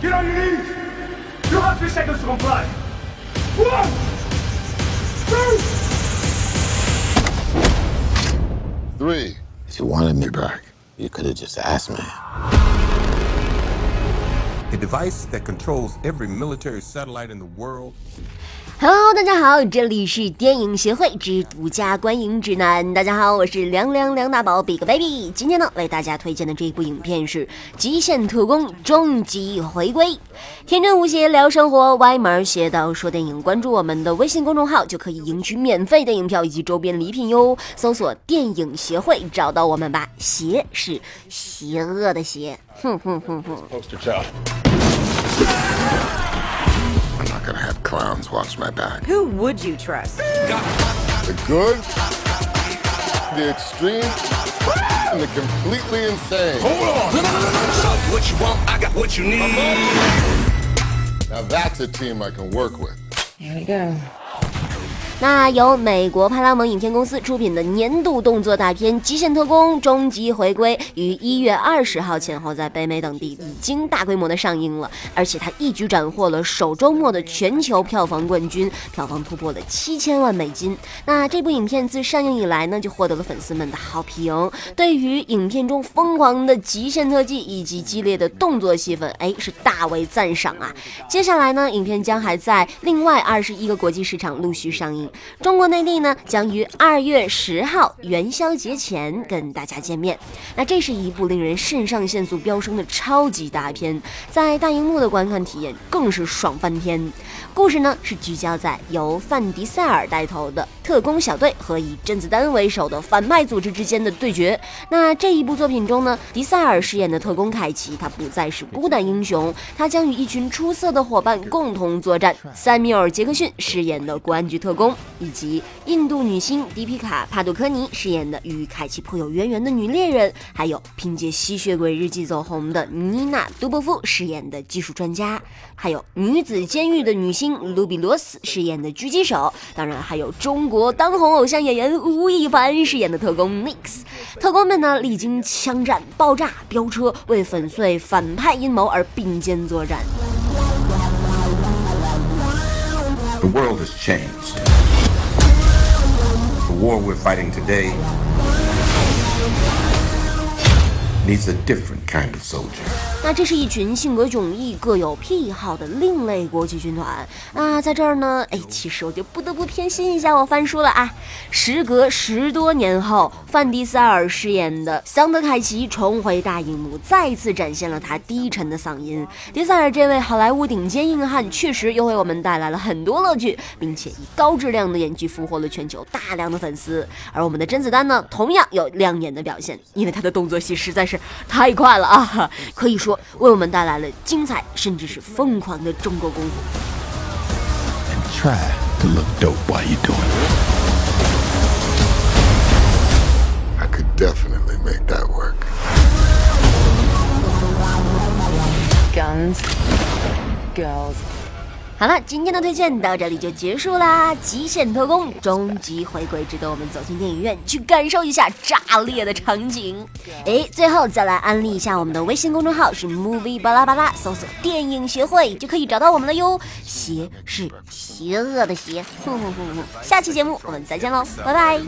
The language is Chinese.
Get on your knees. You have three seconds to comply. One, two. Three. If you wanted me back, you could have just asked me. A device that controls every military satellite in the world Hello，大家好，这里是电影协会之独家观影指南。大家好，我是凉凉梁大宝 Big Baby。今天呢，为大家推荐的这一部影片是《极限特工：终极回归》。天真无邪聊生活，歪门邪道说电影。关注我们的微信公众号就可以赢取免费电影票以及周边礼品哟。搜索“电影协会”找到我们吧。邪是邪恶的邪。哼哼哼。I'm not gonna have clowns watch my back. Who would you trust? The good, the extreme, and the completely insane. Hold on! Stop what you want, I got what you need. Now that's a team I can work with. Here we go. 那由美国派拉蒙影片公司出品的年度动作大片《极限特工：终极回归》于一月二十号前后在北美等地已经大规模的上映了，而且它一举斩获了首周末的全球票房冠军，票房突破了七千万美金。那这部影片自上映以来呢，就获得了粉丝们的好评。对于影片中疯狂的极限特技以及激烈的动作戏份，哎，是大为赞赏啊！接下来呢，影片将还在另外二十一个国际市场陆续上映。中国内地呢，将于二月十号元宵节前跟大家见面。那这是一部令人肾上腺素飙升的超级大片，在大荧幕的观看体验更是爽翻天。故事呢是聚焦在由范迪塞尔带头的特工小队和以甄子丹为首的反派组织之间的对决。那这一部作品中呢，迪塞尔饰演的特工凯奇，他不再是孤胆英雄，他将与一群出色的伙伴共同作战。塞缪尔·杰克逊饰演的公安局特工。以及印度女星迪皮卡·帕杜科尼饰演的与凯奇颇有渊源的女猎人，还有凭借《吸血鬼日记》走红的妮娜·杜波夫饰演的技术专家，还有女子监狱的女星卢比罗斯饰演的狙击手，当然还有中国当红偶像演员吴亦凡饰演的特工 Nix。特工们呢，历经枪战、爆炸、飙车，为粉碎反派阴谋而并肩作战。The world has changed. The war we're fighting today needs a different kind of soldier. 那这是一群性格迥异、各有癖好的另类国际军团。那在这儿呢，哎，其实我就不得不偏心一下我范叔了啊！时隔十多年后，范迪塞尔饰演的桑德凯奇重回大荧幕，再次展现了他低沉的嗓音。迪塞尔这位好莱坞顶尖硬汉，确实又为我们带来了很多乐趣，并且以高质量的演技俘获了全球大量的粉丝。而我们的甄子丹呢，同样有亮眼的表现，因为他的动作戏实在是太快了啊！可以说。为我们带来了精彩甚至是疯狂的中国功夫。Try to look dope while you do it. I could definitely make that work. Guns, girls. 好了，今天的推荐到这里就结束啦！极限特工终极回归，值得我们走进电影院去感受一下炸裂的场景。哎，最后再来安利一下我们的微信公众号是 movie 巴拉巴拉，搜索电影学会就可以找到我们了哟。邪是邪恶的邪，哼哼哼哼。下期节目我们再见喽，拜拜。